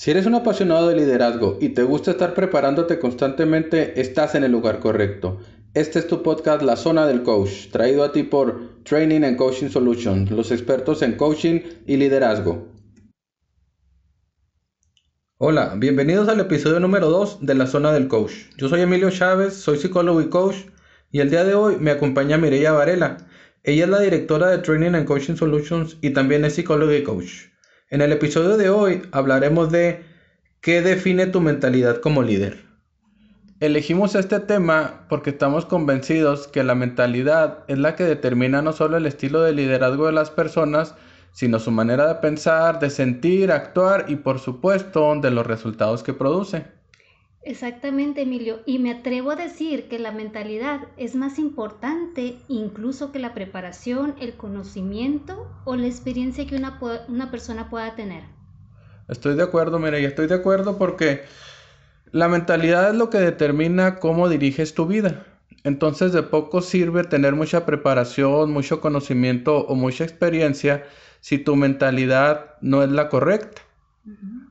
Si eres un apasionado de liderazgo y te gusta estar preparándote constantemente, estás en el lugar correcto. Este es tu podcast La Zona del Coach, traído a ti por Training and Coaching Solutions, los expertos en coaching y liderazgo. Hola, bienvenidos al episodio número 2 de La Zona del Coach. Yo soy Emilio Chávez, soy psicólogo y coach, y el día de hoy me acompaña Mireya Varela. Ella es la directora de Training and Coaching Solutions y también es psicóloga y coach. En el episodio de hoy hablaremos de qué define tu mentalidad como líder. Elegimos este tema porque estamos convencidos que la mentalidad es la que determina no solo el estilo de liderazgo de las personas, sino su manera de pensar, de sentir, actuar y por supuesto de los resultados que produce. Exactamente, Emilio. Y me atrevo a decir que la mentalidad es más importante incluso que la preparación, el conocimiento o la experiencia que una, una persona pueda tener. Estoy de acuerdo, mira, y estoy de acuerdo porque la mentalidad es lo que determina cómo diriges tu vida. Entonces de poco sirve tener mucha preparación, mucho conocimiento o mucha experiencia si tu mentalidad no es la correcta.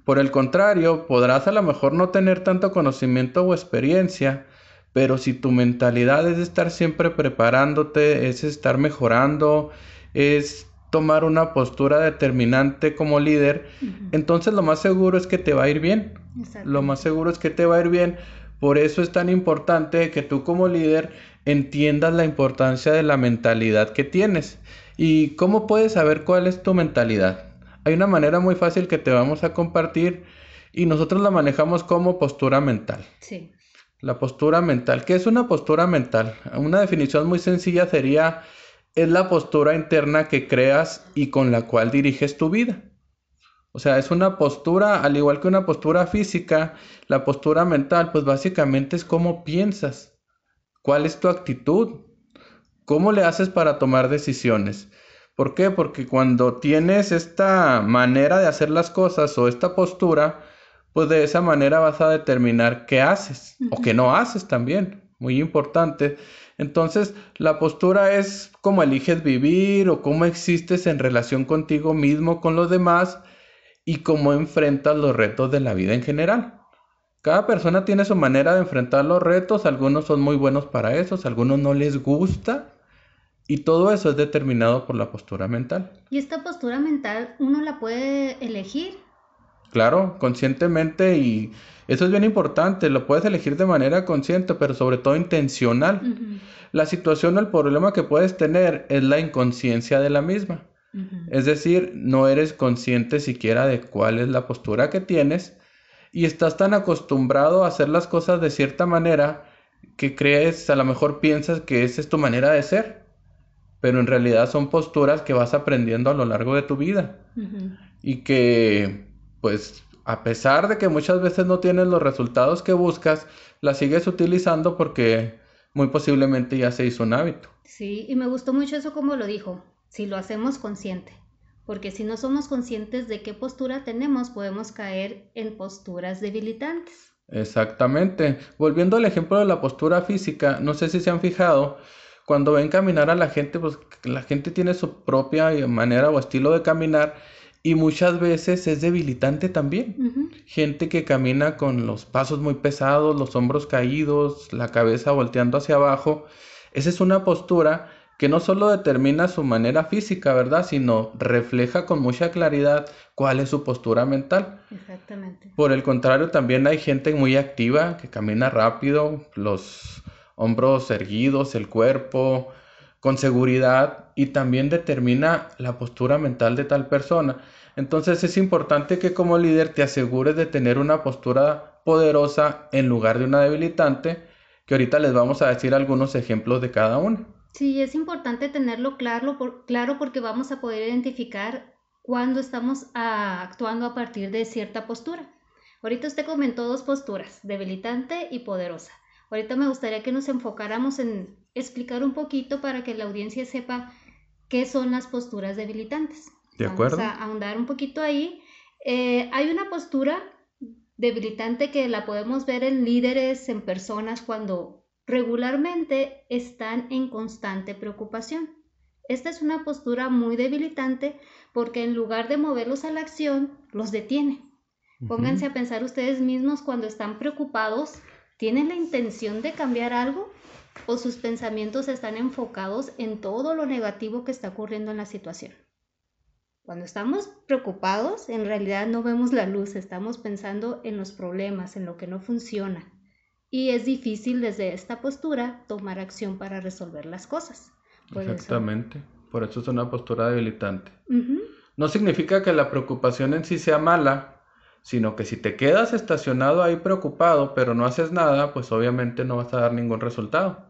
Por el contrario, podrás a lo mejor no tener tanto conocimiento o experiencia, pero si tu mentalidad es estar siempre preparándote, es estar mejorando, es tomar una postura determinante como líder, entonces lo más seguro es que te va a ir bien. Lo más seguro es que te va a ir bien. Por eso es tan importante que tú como líder entiendas la importancia de la mentalidad que tienes. ¿Y cómo puedes saber cuál es tu mentalidad? Hay una manera muy fácil que te vamos a compartir y nosotros la manejamos como postura mental. Sí. La postura mental. ¿Qué es una postura mental? Una definición muy sencilla sería, es la postura interna que creas y con la cual diriges tu vida. O sea, es una postura, al igual que una postura física, la postura mental, pues básicamente es cómo piensas, cuál es tu actitud, cómo le haces para tomar decisiones. ¿Por qué? Porque cuando tienes esta manera de hacer las cosas o esta postura, pues de esa manera vas a determinar qué haces o qué no haces también. Muy importante. Entonces, la postura es cómo eliges vivir o cómo existes en relación contigo mismo, con los demás y cómo enfrentas los retos de la vida en general. Cada persona tiene su manera de enfrentar los retos, algunos son muy buenos para eso, algunos no les gusta y todo eso es determinado por la postura mental. ¿Y esta postura mental uno la puede elegir? Claro, conscientemente y eso es bien importante, lo puedes elegir de manera consciente, pero sobre todo intencional. La situación o el problema que puedes tener es la inconsciencia de la misma. Es decir, no eres consciente siquiera de cuál es la postura que tienes y estás tan acostumbrado a hacer las cosas de cierta manera que crees, a lo mejor piensas que esa es tu manera de ser pero en realidad son posturas que vas aprendiendo a lo largo de tu vida y que pues a pesar de que muchas veces no tienes los resultados que buscas, las sigues utilizando porque muy posiblemente ya se hizo un hábito. Sí, y me gustó mucho eso como lo dijo, si lo hacemos consciente, porque si no somos conscientes de qué postura tenemos, podemos caer en posturas debilitantes. Exactamente. Volviendo al ejemplo de la postura física, no sé si se han fijado, cuando ven caminar a la gente, pues la gente tiene su propia manera o estilo de caminar y muchas veces es debilitante también. Gente que camina con los pasos muy pesados, los hombros caídos, la cabeza volteando hacia abajo. Esa es una postura que no solo determina su manera física, ¿verdad? Sino refleja con mucha claridad cuál es su postura mental. Exactamente. Por el contrario, también hay gente muy activa que camina rápido, los hombros erguidos, el cuerpo con seguridad y también determina la postura mental de tal persona. Entonces es importante que como líder te asegures de tener una postura poderosa en lugar de una debilitante, que ahorita les vamos a decir algunos ejemplos de cada uno. Sí, es importante tenerlo claro, claro porque vamos a poder identificar cuando estamos ah, actuando a partir de cierta postura. Ahorita usted comentó dos posturas, debilitante y poderosa. Ahorita me gustaría que nos enfocáramos en explicar un poquito para que la audiencia sepa qué son las posturas debilitantes. De acuerdo. Vamos a ahondar un poquito ahí. Eh, hay una postura debilitante que la podemos ver en líderes, en personas cuando regularmente están en constante preocupación. Esta es una postura muy debilitante porque en lugar de moverlos a la acción, los detiene. Pónganse a pensar ustedes mismos cuando están preocupados, ¿tienen la intención de cambiar algo? ¿O sus pensamientos están enfocados en todo lo negativo que está ocurriendo en la situación? Cuando estamos preocupados, en realidad no vemos la luz, estamos pensando en los problemas, en lo que no funciona. Y es difícil desde esta postura tomar acción para resolver las cosas. Exactamente. Por eso es una postura debilitante. No significa que la preocupación en sí sea mala, sino que si te quedas estacionado ahí preocupado, pero no haces nada, pues obviamente no vas a dar ningún resultado.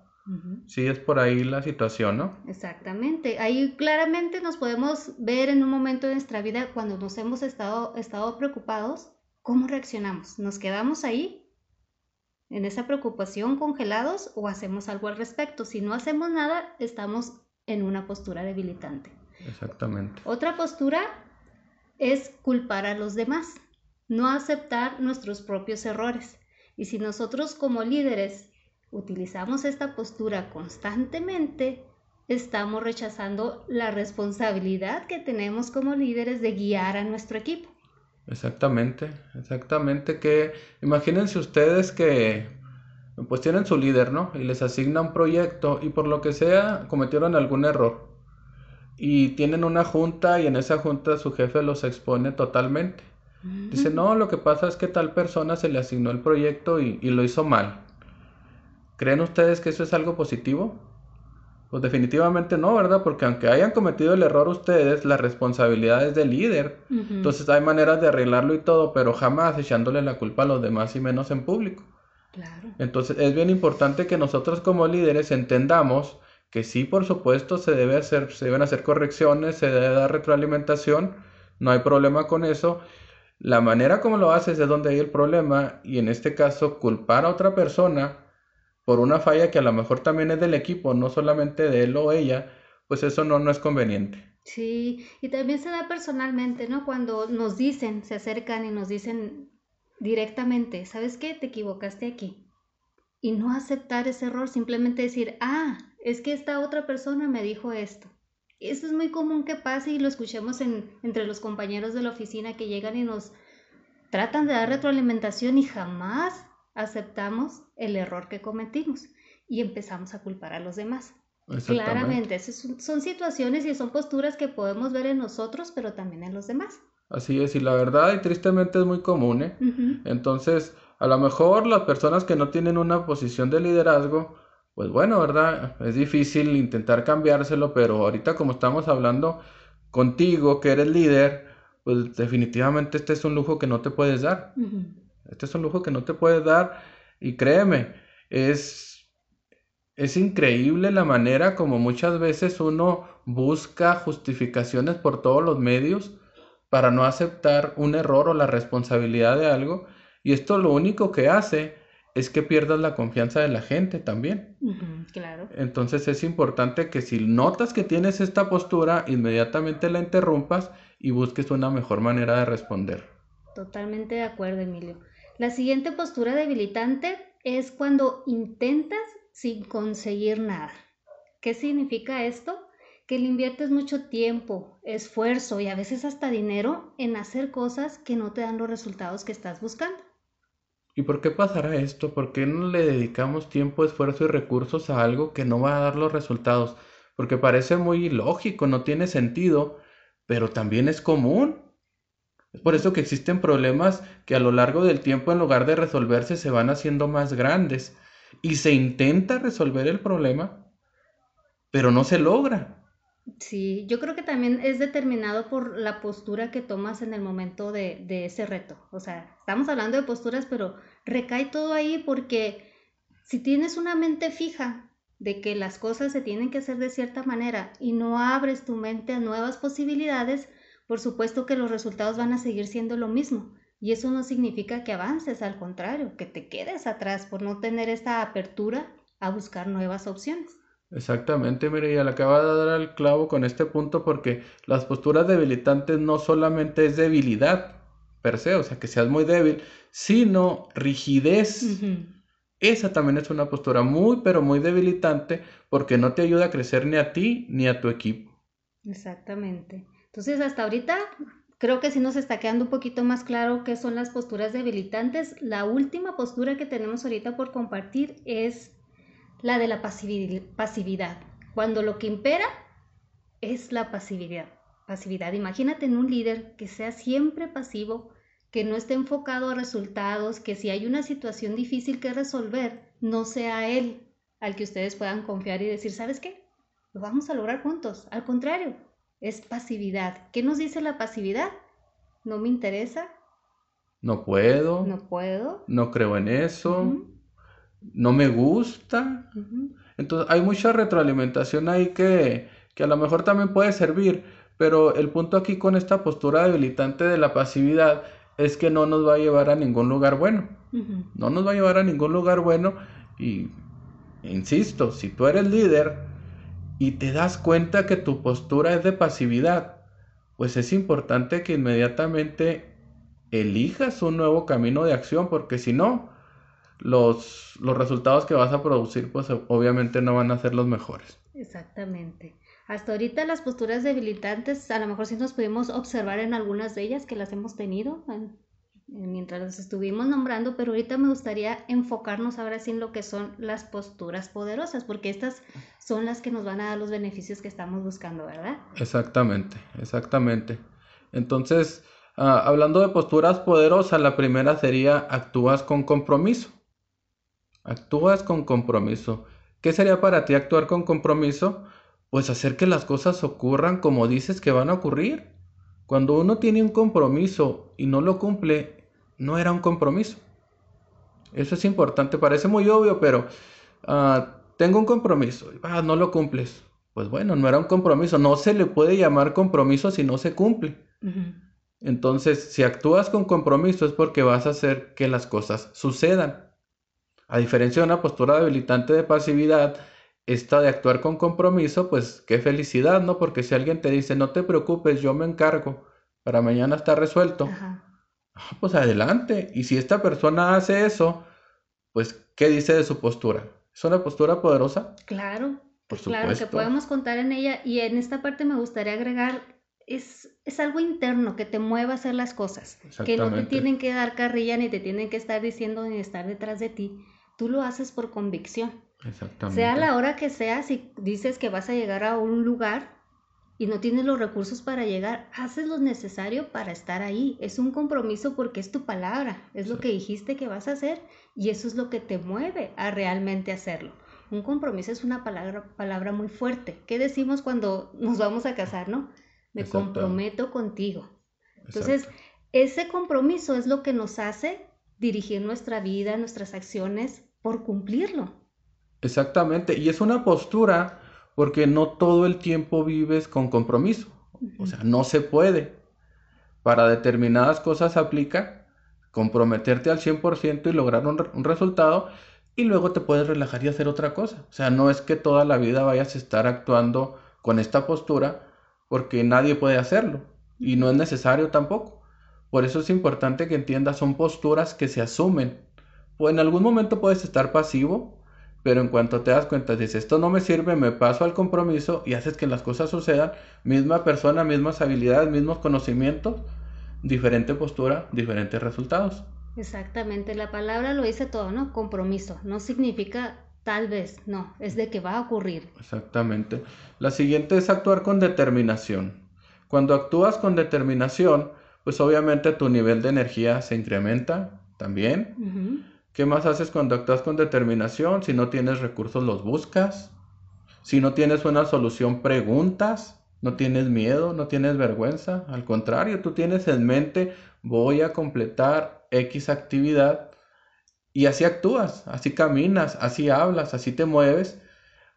Sí, es por ahí la situación, ¿no? Exactamente. Ahí claramente nos podemos ver en un momento de nuestra vida cuando nos hemos estado, estado preocupados, cómo reaccionamos. ¿Nos quedamos ahí en esa preocupación congelados o hacemos algo al respecto? Si no hacemos nada, estamos en una postura debilitante. Exactamente. Otra postura es culpar a los demás no aceptar nuestros propios errores. Y si nosotros como líderes utilizamos esta postura constantemente, estamos rechazando la responsabilidad que tenemos como líderes de guiar a nuestro equipo. Exactamente, exactamente que imagínense ustedes que pues tienen su líder, ¿no? Y les asigna un proyecto y por lo que sea cometieron algún error. Y tienen una junta y en esa junta su jefe los expone totalmente. Dice, no, lo que pasa es que tal persona se le asignó el proyecto y, lo hizo mal. ¿Creen ustedes que eso es algo positivo? Pues definitivamente no, ¿verdad? Porque aunque hayan cometido el error ustedes, la responsabilidad es del líder. Entonces hay maneras de arreglarlo y todo, pero jamás echándole la culpa a los demás y menos en público. Claro. Entonces es bien importante que nosotros como líderes entendamos que sí, por supuesto, se, debe hacer, se deben hacer correcciones, se debe dar retroalimentación, no hay problema con eso, la manera como lo haces es donde hay el problema y en este caso culpar a otra persona por una falla que a lo mejor también es del equipo, no solamente de él o ella, pues eso no, no es conveniente. Sí, y también se da personalmente, ¿no? Cuando nos dicen, se acercan y nos dicen directamente, ¿sabes qué? Te equivocaste aquí. Y no aceptar ese error, simplemente decir, ah, es que esta otra persona me dijo esto. Eso es muy común que pase y lo escuchemos entre los compañeros de la oficina que llegan y nos tratan de dar retroalimentación y jamás aceptamos el error que cometimos y empezamos a culpar a los demás. Claramente, son situaciones y son posturas que podemos ver en nosotros, pero también en los demás. Así es, y la verdad, y tristemente es muy común, ¿eh? Entonces, a lo mejor las personas que no tienen una posición de liderazgo, pues bueno, ¿verdad? Es difícil intentar cambiárselo, pero ahorita como estamos hablando contigo, que eres líder, pues definitivamente este es un lujo que no te puedes dar. Este es un lujo que no te puedes dar y créeme, es, es increíble la manera como muchas veces uno busca justificaciones por todos los medios para no aceptar un error o la responsabilidad de algo y esto lo único que hace es que pierdas la confianza de la gente también. claro. Entonces es importante que si notas que tienes esta postura, inmediatamente la interrumpas y busques una mejor manera de responder. Totalmente de acuerdo, Emilio. La siguiente postura debilitante es cuando intentas sin conseguir nada. ¿Qué significa esto? Que le inviertes mucho tiempo, esfuerzo y a veces hasta dinero en hacer cosas que no te dan los resultados que estás buscando. ¿Y por qué pasará esto? ¿Por qué no le dedicamos tiempo, esfuerzo y recursos a algo que no va a dar los resultados? Porque parece muy lógico, no tiene sentido, pero también es común. Es por eso que existen problemas que a lo largo del tiempo, en lugar de resolverse, se van haciendo más grandes. Y se intenta resolver el problema, pero no se logra. Sí, yo creo que también es determinado por la postura que tomas en el momento de, ese reto. O sea, estamos hablando de posturas, pero recae todo ahí porque si tienes una mente fija de que las cosas se tienen que hacer de cierta manera y no abres tu mente a nuevas posibilidades, por supuesto que los resultados van a seguir siendo lo mismo. Y eso no significa que avances, al contrario, que te quedes atrás por no tener esta apertura a buscar nuevas opciones. Exactamente, mire, ya le acaba de dar al clavo con este punto porque las posturas debilitantes no solamente es debilidad per se, o sea, que seas muy débil, sino rigidez. Esa también es una postura muy, pero muy debilitante porque no te ayuda a crecer ni a ti ni a tu equipo. Exactamente. Entonces, hasta ahorita creo que sí nos está quedando un poquito más claro qué son las posturas debilitantes. La última postura que tenemos ahorita por compartir es la de la pasividad. Cuando lo que impera es la pasividad. Pasividad. Imagínate en un líder que sea siempre pasivo, que no esté enfocado a resultados, que si hay una situación difícil que resolver, no sea él al que ustedes puedan confiar y decir, ¿sabes qué? Lo vamos a lograr juntos. Al contrario, es pasividad. ¿Qué nos dice la pasividad? No me interesa. No puedo. No puedo. No creo en eso. No me gusta. Entonces hay mucha retroalimentación ahí que, que a lo mejor también puede servir, pero el punto aquí con esta postura debilitante de la pasividad es que no nos va a llevar a ningún lugar bueno. No nos va a llevar a ningún lugar bueno y, insisto, si tú eres líder y te das cuenta que tu postura es de pasividad, pues es importante que inmediatamente elijas un nuevo camino de acción, porque si no, los, los resultados que vas a producir, pues obviamente no van a ser los mejores. Exactamente. Hasta ahorita las posturas debilitantes, a lo mejor sí nos pudimos observar en algunas de ellas que las hemos tenido mientras las estuvimos nombrando, pero ahorita me gustaría enfocarnos ahora sí en lo que son las posturas poderosas, porque estas son las que nos van a dar los beneficios que estamos buscando, ¿verdad? Exactamente, exactamente. Entonces, ah, hablando de posturas poderosas, la primera sería actúas con compromiso. Actúas con compromiso. ¿Qué sería para ti actuar con compromiso? pues hacer que las cosas ocurran como dices que van a ocurrir. Cuando uno tiene un compromiso y no lo cumple, no era un compromiso. Eso es importante, parece muy obvio, pero ah, tengo un compromiso, ah, no lo cumples. Pues bueno, no era un compromiso, no se le puede llamar compromiso si no se cumple. Entonces, si actúas con compromiso es porque vas a hacer que las cosas sucedan. A diferencia de una postura debilitante de pasividad, esta de actuar con compromiso, pues qué felicidad, ¿no? Porque si alguien te dice, no te preocupes, yo me encargo, para mañana está resuelto, ah, pues adelante. Y si esta persona hace eso, pues, ¿qué dice de su postura? ¿Es una postura poderosa? Claro, Por claro, que podemos contar en ella. Y en esta parte me gustaría agregar, es, es algo interno que te mueva a hacer las cosas, que no te tienen que dar carrilla, ni te tienen que estar diciendo, ni estar detrás de ti. Tú lo haces por convicción. Exactamente. Sea la hora que sea, si dices que vas a llegar a un lugar y no tienes los recursos para llegar, haces lo necesario para estar ahí. Es un compromiso porque es tu palabra, es lo que dijiste que vas a hacer y eso es lo que te mueve a realmente hacerlo. Un compromiso es una palabra, palabra muy fuerte. ¿Qué decimos cuando nos vamos a casar, no? Me comprometo contigo. Entonces, ese compromiso es lo que nos hace dirigir nuestra vida, nuestras acciones por cumplirlo. Exactamente, y es una postura porque no todo el tiempo vives con compromiso, o sea, no se puede. Para determinadas cosas aplica comprometerte al 100% y lograr un, un, resultado y luego te puedes relajar y hacer otra cosa. O sea, no es que toda la vida vayas a estar actuando con esta postura porque nadie puede hacerlo y no es necesario tampoco. Por eso es importante que entiendas, son posturas que se asumen. Pues en algún momento puedes estar pasivo, pero en cuanto te das cuenta, dices, esto no me sirve, me paso al compromiso y haces que las cosas sucedan, misma persona, mismas habilidades, mismos conocimientos, diferente postura, diferentes resultados. Exactamente, la palabra lo dice todo, ¿no? Compromiso, no significa tal vez, no, es de que va a ocurrir. Exactamente. La siguiente es actuar con determinación. Cuando actúas con determinación, pues obviamente tu nivel de energía se incrementa también. ¿Qué más haces cuando actúas con determinación? Si no tienes recursos, los buscas. Si no tienes una solución, preguntas. No tienes miedo, no tienes vergüenza. Al contrario, tú tienes en mente, voy a completar X actividad. Y así actúas, así caminas, así hablas, así te mueves.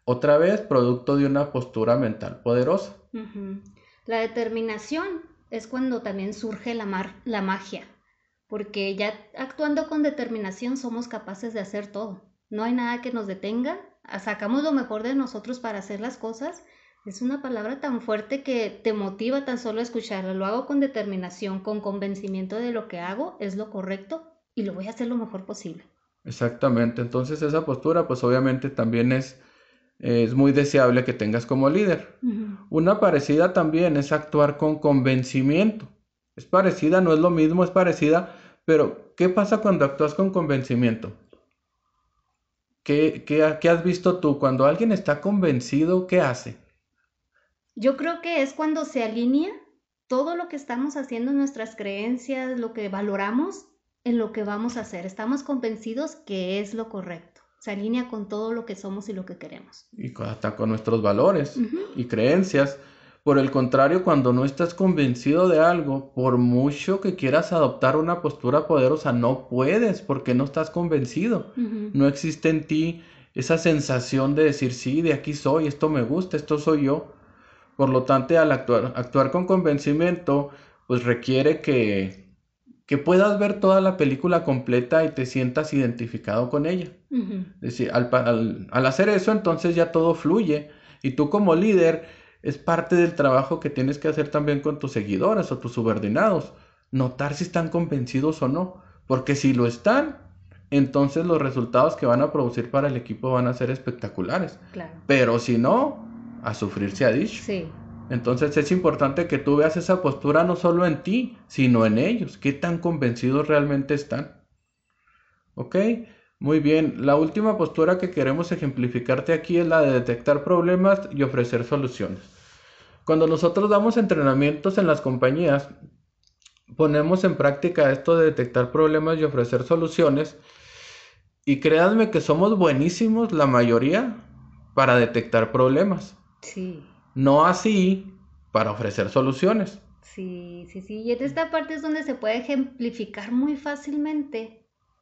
Otra vez, producto de una postura mental poderosa. La determinación es cuando también surge la, la magia porque ya actuando con determinación somos capaces de hacer todo. No hay nada que nos detenga, sacamos lo mejor de nosotros para hacer las cosas. Es una palabra tan fuerte que te motiva tan solo escucharla. Lo hago con determinación, con convencimiento de lo que hago es lo correcto y lo voy a hacer lo mejor posible. Exactamente, entonces esa postura pues obviamente también es, es muy deseable que tengas como líder. Una parecida también es actuar con convencimiento. Es parecida, no es lo mismo, es parecida, pero ¿qué pasa cuando actúas con convencimiento? ¿Qué, qué, qué has visto tú? Cuando alguien está convencido, ¿qué hace? Yo creo que es cuando se alinea todo lo que estamos haciendo, nuestras creencias, lo que valoramos en lo que vamos a hacer. Estamos convencidos que es lo correcto. Se alinea con todo lo que somos y lo que queremos. Y hasta con nuestros valores y creencias. Por el contrario, cuando no estás convencido de algo, por mucho que quieras adoptar una postura poderosa, no puedes porque no estás convencido. No existe en ti esa sensación de decir, sí, de aquí soy, esto me gusta, esto soy yo. Por lo tanto, al actuar, actuar con convencimiento, pues requiere que, que puedas ver toda la película completa y te sientas identificado con ella. Es decir, al, al hacer eso, entonces ya todo fluye. Y tú como líder, es parte del trabajo que tienes que hacer también con tus seguidores o tus subordinados. Notar si están convencidos o no. Porque si lo están, entonces los resultados que van a producir para el equipo van a ser espectaculares. Pero si no, a sufrir se ha dicho. Sí. Entonces es importante que tú veas esa postura no solo en ti, sino en ellos. ¿Qué tan convencidos realmente están? ¿Ok? Muy bien, la última postura que queremos ejemplificarte aquí es la de detectar problemas y ofrecer soluciones. Cuando nosotros damos entrenamientos en las compañías, ponemos en práctica esto de detectar problemas y ofrecer soluciones. Y créanme que somos buenísimos, la mayoría, para detectar problemas. Sí. No así para ofrecer soluciones. Sí, sí, sí. Y en esta parte es donde se puede ejemplificar muy fácilmente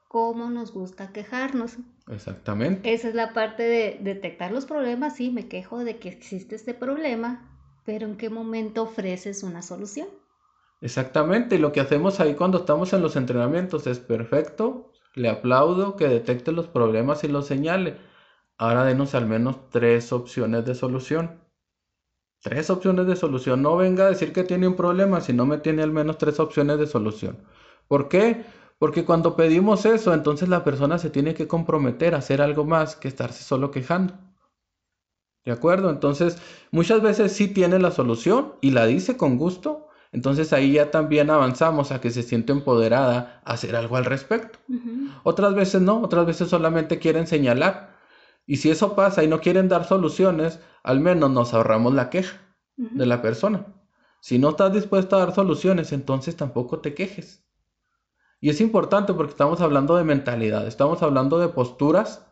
cómo nos gusta quejarnos. Exactamente. Esa es la parte de detectar los problemas. Sí, me quejo de que existe este problema, pero ¿en qué momento ofreces una solución? Exactamente. Y lo que hacemos ahí cuando estamos en los entrenamientos es perfecto. Le aplaudo que detecte los problemas y los señale. Ahora denos al menos tres opciones de solución. Tres opciones de solución. No venga a decir que tiene un problema si no me tiene al menos tres opciones de solución. ¿Por qué? Porque cuando pedimos eso, entonces la persona se tiene que comprometer a hacer algo más que estarse solo quejando. ¿De acuerdo? Entonces, muchas veces sí tiene la solución y la dice con gusto. Entonces ahí ya también avanzamos a que se siente empoderada a hacer algo al respecto. Otras veces no, otras veces solamente quieren señalar. Y si eso pasa y no quieren dar soluciones, al menos nos ahorramos la queja de la persona. Si no estás dispuesto a dar soluciones, entonces tampoco te quejes. Y es importante porque estamos hablando de mentalidad, estamos hablando de posturas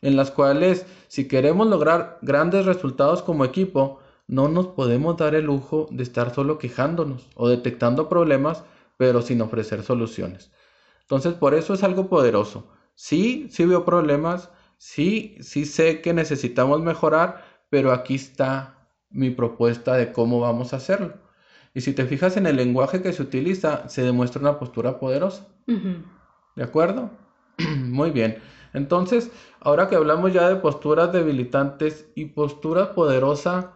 en las cuales si queremos lograr grandes resultados como equipo, no nos podemos dar el lujo de estar solo quejándonos o detectando problemas, pero sin ofrecer soluciones. Entonces, por eso es algo poderoso. Sí, sí veo problemas, sí, sí sé que necesitamos mejorar, pero aquí está mi propuesta de cómo vamos a hacerlo. Y si te fijas en el lenguaje que se utiliza, se demuestra una postura poderosa. ¿De acuerdo? Muy bien. Entonces, ahora que hablamos ya de posturas debilitantes y postura poderosa,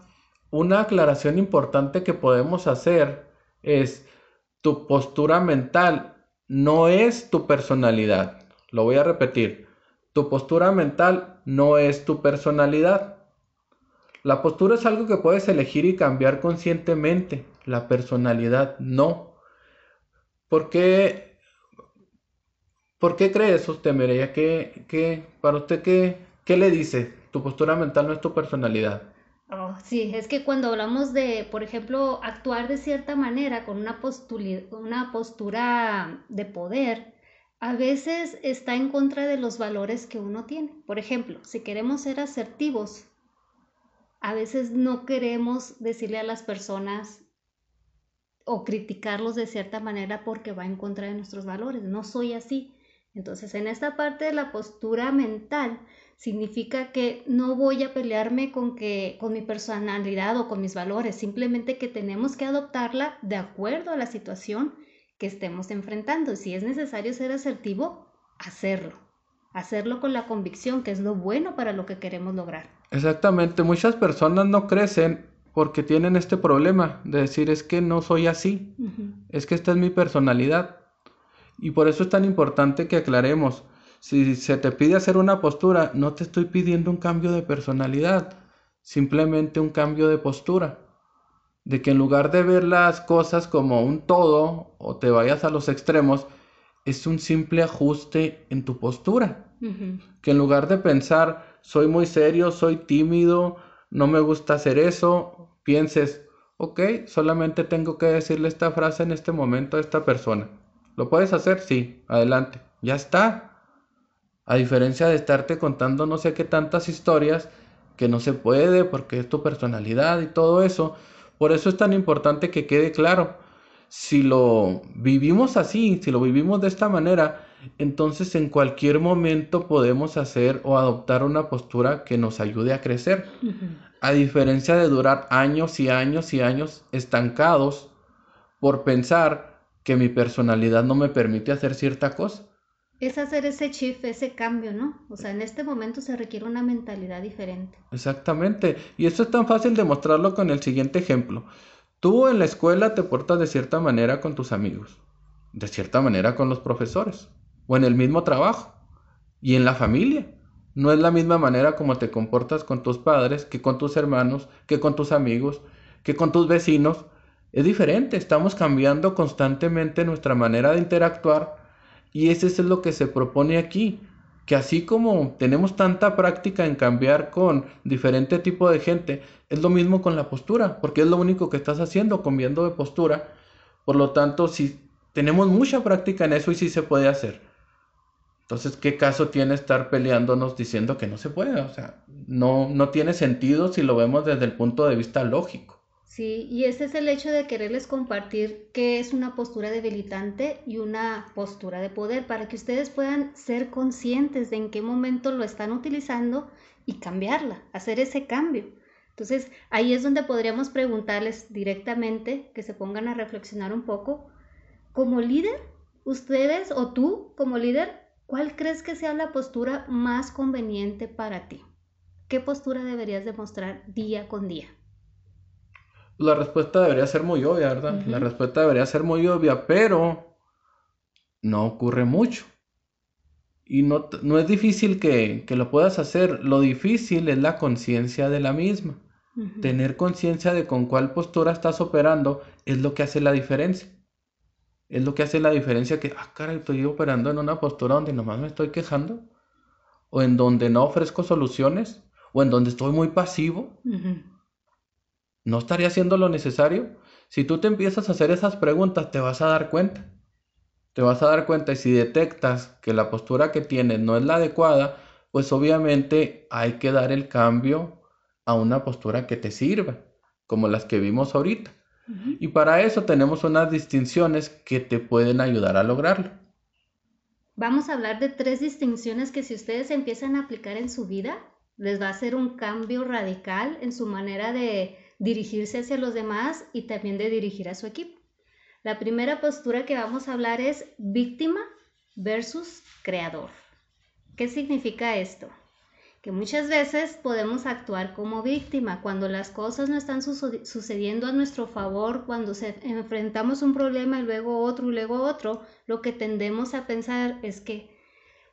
una aclaración importante que podemos hacer es tu postura mental no es tu personalidad. Lo voy a repetir. Tu postura mental no es tu personalidad. La postura es algo que puedes elegir y cambiar conscientemente la personalidad no. ¿Por qué, ¿por qué cree usted, Mireya? ¿Qué, para usted qué, qué le dice? Tu postura mental no es tu personalidad. Oh, sí, es que cuando hablamos de, por ejemplo, actuar de cierta manera con una, una postura de poder, a veces está en contra de los valores que uno tiene. Por ejemplo, si queremos ser asertivos, a veces no queremos decirle a las personas o criticarlos de cierta manera porque va en contra de nuestros valores. No soy así. Entonces, en esta parte de la postura mental significa que no voy a pelearme con que con mi personalidad o con mis valores, simplemente que tenemos que adoptarla de acuerdo a la situación que estemos enfrentando. Si es necesario ser asertivo, hacerlo. Hacerlo con la convicción que es lo bueno para lo que queremos lograr. Exactamente, muchas personas no crecen porque tienen este problema de decir es que no soy así, es que esta es mi personalidad. Y por eso es tan importante que aclaremos, si se te pide hacer una postura, no te estoy pidiendo un cambio de personalidad, simplemente un cambio de postura. de que en lugar de ver las cosas como un todo o te vayas a los extremos, es un simple ajuste en tu postura. Que en lugar de pensar, soy muy serio, soy tímido, no me gusta hacer eso, pienses, ok, solamente tengo que decirle esta frase en este momento a esta persona. ¿Lo puedes hacer? Sí, adelante. Ya está. A diferencia de estarte contando no sé qué tantas historias que no se puede porque es tu personalidad y todo eso. Por eso es tan importante que quede claro si lo vivimos así, si lo vivimos de esta manera, entonces en cualquier momento podemos hacer o adoptar una postura que nos ayude a crecer. A diferencia de durar años y años y años estancados por pensar que mi personalidad no me permite hacer cierta cosa. Es hacer ese shift, ese cambio, ¿no? O sea, en este momento se requiere una mentalidad diferente. Exactamente. Y eso es tan fácil demostrarlo con el siguiente ejemplo. Tú en la escuela te portas de cierta manera con tus amigos, de cierta manera con los profesores, o en el mismo trabajo, y en la familia. No es la misma manera como te comportas con tus padres, que con tus hermanos, que con tus amigos, que con tus vecinos. Es diferente, estamos cambiando constantemente nuestra manera de interactuar y ese es lo que se propone aquí, que así como tenemos tanta práctica en cambiar con diferente tipo de gente, es lo mismo con la postura, porque es lo único que estás haciendo, cambiando de postura. Por lo tanto, si tenemos mucha práctica en eso y sí se puede hacer. Entonces, ¿qué caso tiene estar peleándonos diciendo que no se puede? O sea, no, no tiene sentido si lo vemos desde el punto de vista lógico. Sí, y ese es el hecho de quererles compartir qué es una postura debilitante y una postura de poder para que ustedes puedan ser conscientes de en qué momento lo están utilizando y cambiarla, hacer ese cambio. Entonces, ahí es donde podríamos preguntarles directamente, que se pongan a reflexionar un poco, como líder, ustedes o tú como líder, ¿cuál crees que sea la postura más conveniente para ti? ¿Qué postura deberías demostrar día con día? La respuesta debería ser muy obvia, ¿verdad? La respuesta debería ser muy obvia, pero no ocurre mucho. Y no, no es difícil que, lo puedas hacer, lo difícil es la conciencia de la misma. Tener conciencia de con cuál postura estás operando es lo que hace la diferencia. Es lo que hace la diferencia que, ah, caray, estoy operando en una postura donde nomás me estoy quejando, o en donde no ofrezco soluciones, o en donde estoy muy pasivo no estaría haciendo lo necesario. Si tú te empiezas a hacer esas preguntas, te vas a dar cuenta. Te vas a dar cuenta y si detectas que la postura que tienes no es la adecuada, pues obviamente hay que dar el cambio a una postura que te sirva, como las que vimos ahorita. Y para eso tenemos unas distinciones que te pueden ayudar a lograrlo. Vamos a hablar de tres distinciones que si ustedes empiezan a aplicar en su vida, les va a hacer un cambio radical en su manera de, dirigirse hacia los demás y también de dirigir a su equipo. La primera postura que vamos a hablar es víctima versus creador. ¿Qué significa esto? Que muchas veces podemos actuar como víctima cuando las cosas no están sucediendo a nuestro favor, cuando se enfrentamos un problema y luego otro y luego otro, lo que tendemos a pensar es que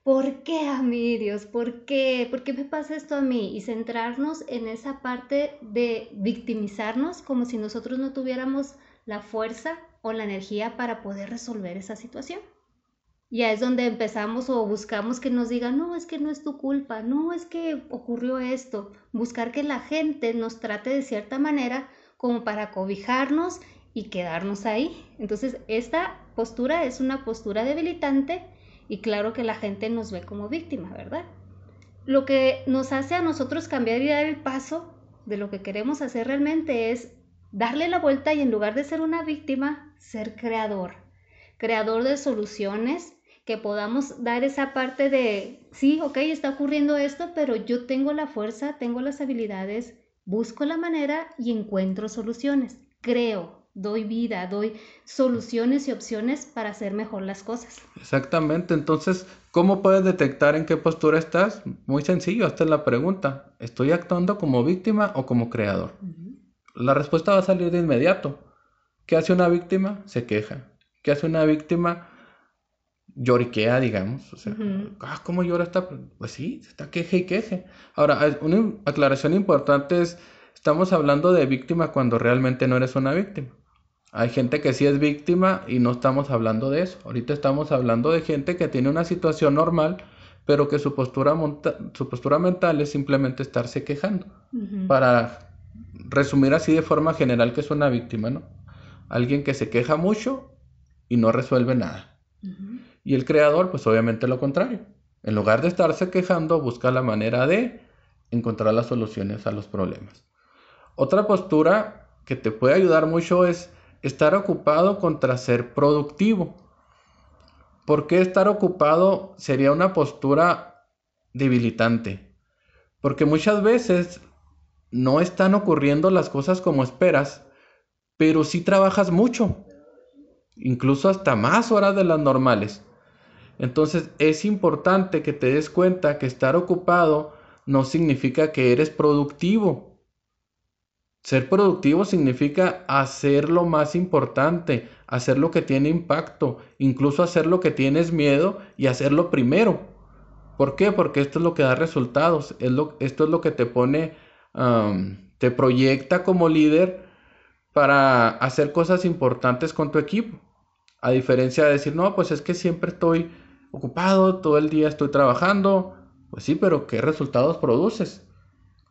¿por qué a mí, Dios? ¿Por qué? ¿Por qué me pasa esto a mí? Y centrarnos en esa parte de victimizarnos como si nosotros no tuviéramos la fuerza o la energía para poder resolver esa situación. Ya es donde empezamos o buscamos que nos digan, no, es que no es tu culpa, no, es que ocurrió esto. Buscar que la gente nos trate de cierta manera como para cobijarnos y quedarnos ahí. Entonces, esta postura es una postura debilitante y claro que la gente nos ve como víctima, ¿verdad? Lo que nos hace a nosotros cambiar y dar el paso de lo que queremos hacer realmente es darle la vuelta y en lugar de ser una víctima, ser creador, creador de soluciones, que podamos dar esa parte de, sí, ok, está ocurriendo esto, pero yo tengo la fuerza, tengo las habilidades, busco la manera y encuentro soluciones, creo, doy vida, doy soluciones y opciones para hacer mejor las cosas. Exactamente, entonces, ¿cómo puedes detectar en qué postura estás? Muy sencillo, esta es la pregunta. ¿Estoy actuando como víctima o como creador? La respuesta va a salir de inmediato. ¿Qué hace una víctima? Se queja. ¿Qué hace una víctima? Lloriquea, digamos. O sea, ah, ¿cómo llora esta? Pues sí, está queje y queje. Ahora, una aclaración importante es estamos hablando de víctima cuando realmente no eres una víctima. Hay gente que sí es víctima y no estamos hablando de eso. Ahorita estamos hablando de gente que tiene una situación normal, pero que su postura, su postura mental es simplemente estarse quejando. Para resumir así de forma general que es una víctima, ¿no? Alguien que se queja mucho y no resuelve nada. Y el creador, pues obviamente lo contrario. En lugar de estarse quejando, busca la manera de encontrar las soluciones a los problemas. Otra postura que te puede ayudar mucho es estar ocupado contra ser productivo. ¿Por qué estar ocupado sería una postura debilitante? Porque muchas veces no están ocurriendo las cosas como esperas, pero sí trabajas mucho, incluso hasta más horas de las normales. Entonces es importante que te des cuenta que estar ocupado no significa que eres productivo. Ser productivo significa hacer lo más importante, hacer lo que tiene impacto, incluso hacer lo que tienes miedo y hacerlo primero. ¿Por qué? Porque esto es lo que da resultados, esto es lo que te pone, te proyecta como líder para hacer cosas importantes con tu equipo. A diferencia de decir, no, pues es que siempre estoy ocupado, todo el día estoy trabajando. Pues sí, pero ¿qué resultados produces?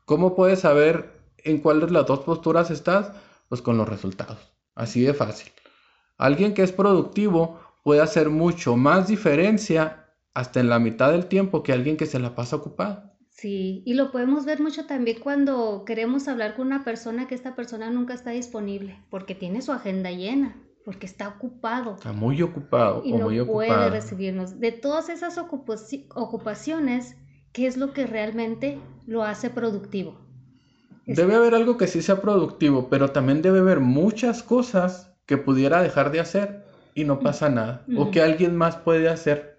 ¿Cómo puedes saber en cuál de las dos posturas estás, pues con los resultados. Así de fácil. Alguien que es productivo puede hacer mucho más diferencia hasta en la mitad del tiempo que alguien que se la pasa ocupado. Sí, y lo podemos ver mucho también cuando queremos hablar con una persona que esta persona nunca está disponible, porque tiene su agenda llena, porque está ocupado. Está muy ocupado y o no muy puede recibirnos. De todas esas ocupaciones, ¿qué es lo que realmente lo hace productivo? Debe haber algo que sí sea productivo, pero también debe haber muchas cosas que pudiera dejar de hacer y no pasa nada. O que alguien más puede hacer.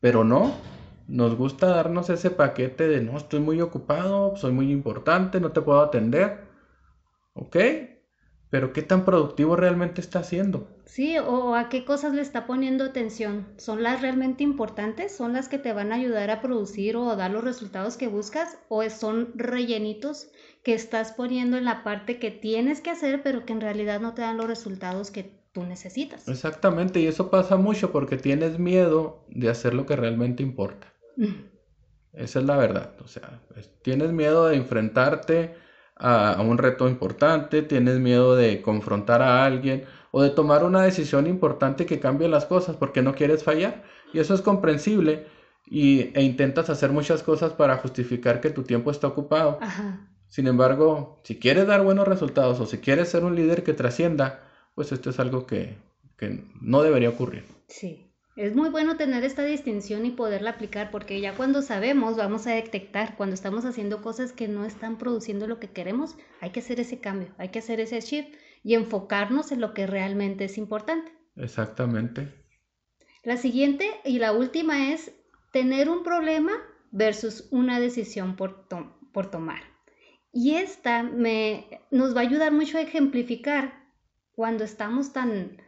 Pero no, nos gusta darnos ese paquete de no, estoy muy ocupado, soy muy importante, no te puedo atender. ¿Ok? Pero ¿qué tan productivo realmente está haciendo? Sí, o a qué cosas le está poniendo atención. ¿Son las realmente importantes? ¿Son las que te van a ayudar a producir o dar los resultados que buscas? ¿O son rellenitos que estás poniendo en la parte que tienes que hacer, pero que en realidad no te dan los resultados que tú necesitas. Exactamente, y eso pasa mucho porque tienes miedo de hacer lo que realmente importa. Esa es la verdad, o sea, tienes miedo de enfrentarte a, a, un reto importante, tienes miedo de confrontar a alguien o de tomar una decisión importante que cambie las cosas porque no quieres fallar. Y eso es comprensible y, e intentas hacer muchas cosas para justificar que tu tiempo está ocupado. Ajá. Sin embargo, si quieres dar buenos resultados o si quieres ser un líder que trascienda, pues esto es algo que, no debería ocurrir. Sí, es muy bueno tener esta distinción y poderla aplicar porque ya cuando sabemos vamos a detectar cuando estamos haciendo cosas que no están produciendo lo que queremos, hay que hacer ese cambio, hay que hacer ese shift y enfocarnos en lo que realmente es importante. Exactamente. La siguiente y la última es tener un problema versus una decisión por, por tomar. Y esta me, nos va a ayudar mucho a ejemplificar cuando estamos tan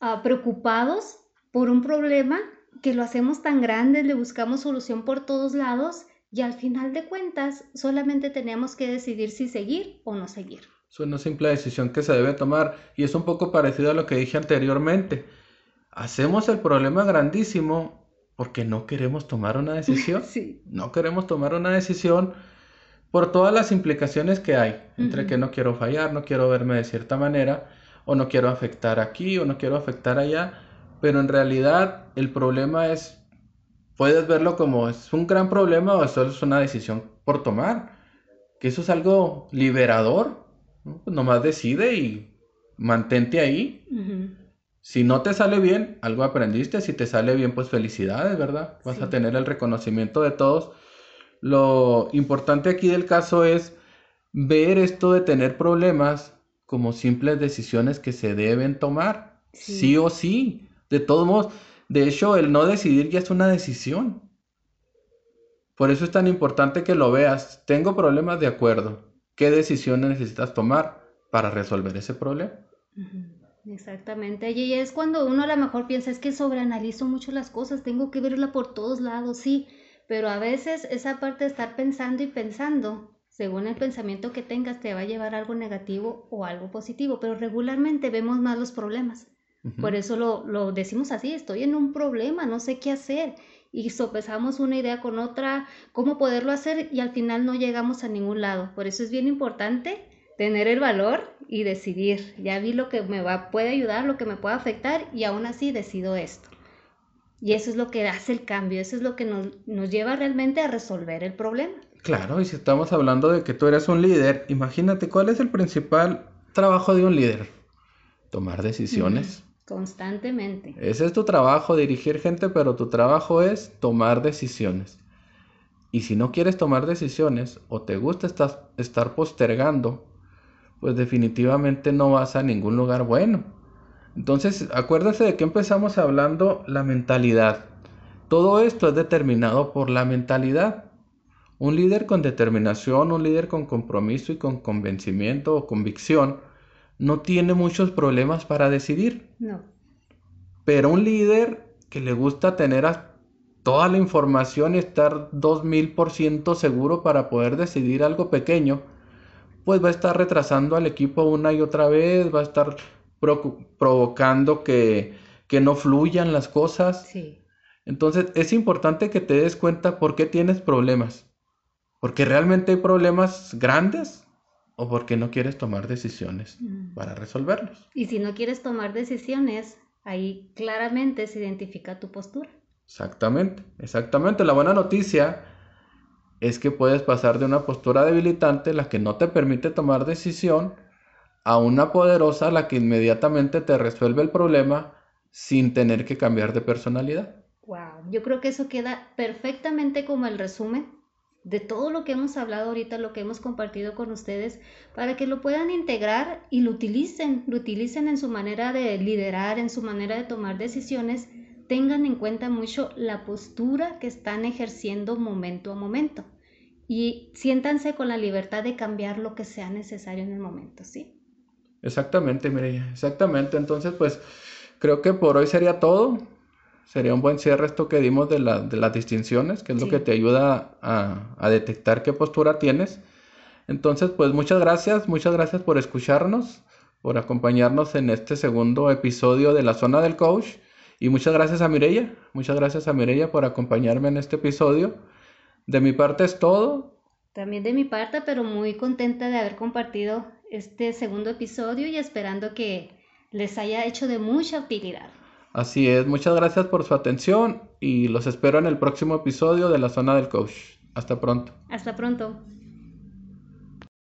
ah, preocupados por un problema que lo hacemos tan grande, le buscamos solución por todos lados y al final de cuentas solamente tenemos que decidir si seguir o no seguir. Es una simple decisión que se debe tomar y es un poco parecido a lo que dije anteriormente. Hacemos el problema grandísimo porque no queremos tomar una decisión. sí. No queremos tomar una decisión por todas las implicaciones que hay entre que no quiero fallar, no quiero verme de cierta manera, o no quiero afectar aquí, o no quiero afectar allá, pero en realidad el problema es, puedes verlo como es un gran problema o solo es una decisión por tomar, que eso es algo liberador, ¿no? Pues nomás decide y mantente ahí. Si no te sale bien, algo aprendiste, si te sale bien, pues felicidades, ¿verdad? Vas a tener el reconocimiento de todos lo importante aquí del caso es ver esto de tener problemas como simples decisiones que se deben tomar, sí, o sí. De todos modos, de hecho, el no decidir ya es una decisión. Por eso es tan importante que lo veas. Tengo problemas de acuerdo. ¿Qué decisiones necesitas tomar para resolver ese problema? Exactamente. Y es cuando uno a lo mejor piensa, es que sobreanalizo mucho las cosas, tengo que verla por todos lados, sí pero a veces esa parte de estar pensando y pensando según el pensamiento que tengas, te va a llevar a algo negativo o algo positivo, pero regularmente vemos más los problemas. Por eso lo, lo, decimos así, estoy en un problema, no sé qué hacer. Y sopesamos una idea con otra, cómo poderlo hacer y al final no llegamos a ningún lado. Por eso es bien importante tener el valor y decidir. Ya vi lo que me va, puede ayudar, lo que me puede afectar y aún así decido esto. Y eso es lo que hace el cambio, eso es lo que nos, nos lleva realmente a resolver el problema. Claro, y si estamos hablando de que tú eres un líder, imagínate cuál es el principal trabajo de un líder. Tomar decisiones. Constantemente. Ese es tu trabajo, dirigir gente, pero tu trabajo es tomar decisiones. Y si no quieres tomar decisiones o te gusta estar, estar postergando, pues definitivamente no vas a ningún lugar bueno. Entonces, acuérdate de que empezamos hablando la mentalidad. Todo esto es determinado por la mentalidad. Un líder con determinación, un líder con compromiso y con convencimiento o convicción, no tiene muchos problemas para decidir. No. Pero un líder que le gusta tener toda la información y estar dos mil por ciento seguro para poder decidir algo pequeño, pues va a estar retrasando al equipo una y otra vez, va a estar provocando que, que, no fluyan las cosas. Sí. Entonces es importante que te des cuenta por qué tienes problemas. Porque realmente hay problemas grandes o porque no quieres tomar decisiones mm. para resolverlos. Y si no quieres tomar decisiones, ahí claramente se identifica tu postura. Exactamente, exactamente. La buena noticia es que puedes pasar de una postura debilitante, la que no te permite tomar decisión, a una poderosa, la que inmediatamente te resuelve el problema sin tener que cambiar de personalidad. Wow, yo creo que eso queda perfectamente como el resumen de todo lo que hemos hablado ahorita, lo que hemos compartido con ustedes, para que lo puedan integrar y lo utilicen, lo utilicen en su manera de liderar, en su manera de tomar decisiones, tengan en cuenta mucho la postura que están ejerciendo momento a momento y siéntanse con la libertad de cambiar lo que sea necesario en el momento, ¿sí? Exactamente, Mireya, exactamente. Entonces, pues creo que por hoy sería todo. Sería un buen cierre esto que dimos de, las distinciones, que es lo que te ayuda a, a detectar qué postura tienes. Entonces, pues muchas gracias, muchas gracias por escucharnos, por acompañarnos en este segundo episodio de la zona del coach. Y muchas gracias a Mireya, muchas gracias a Mireya por acompañarme en este episodio. De mi parte es todo. También de mi parte, pero muy contenta de haber compartido este segundo episodio y esperando que les haya hecho de mucha utilidad. Así es, muchas gracias por su atención y los espero en el próximo episodio de la zona del coach. Hasta pronto. Hasta pronto.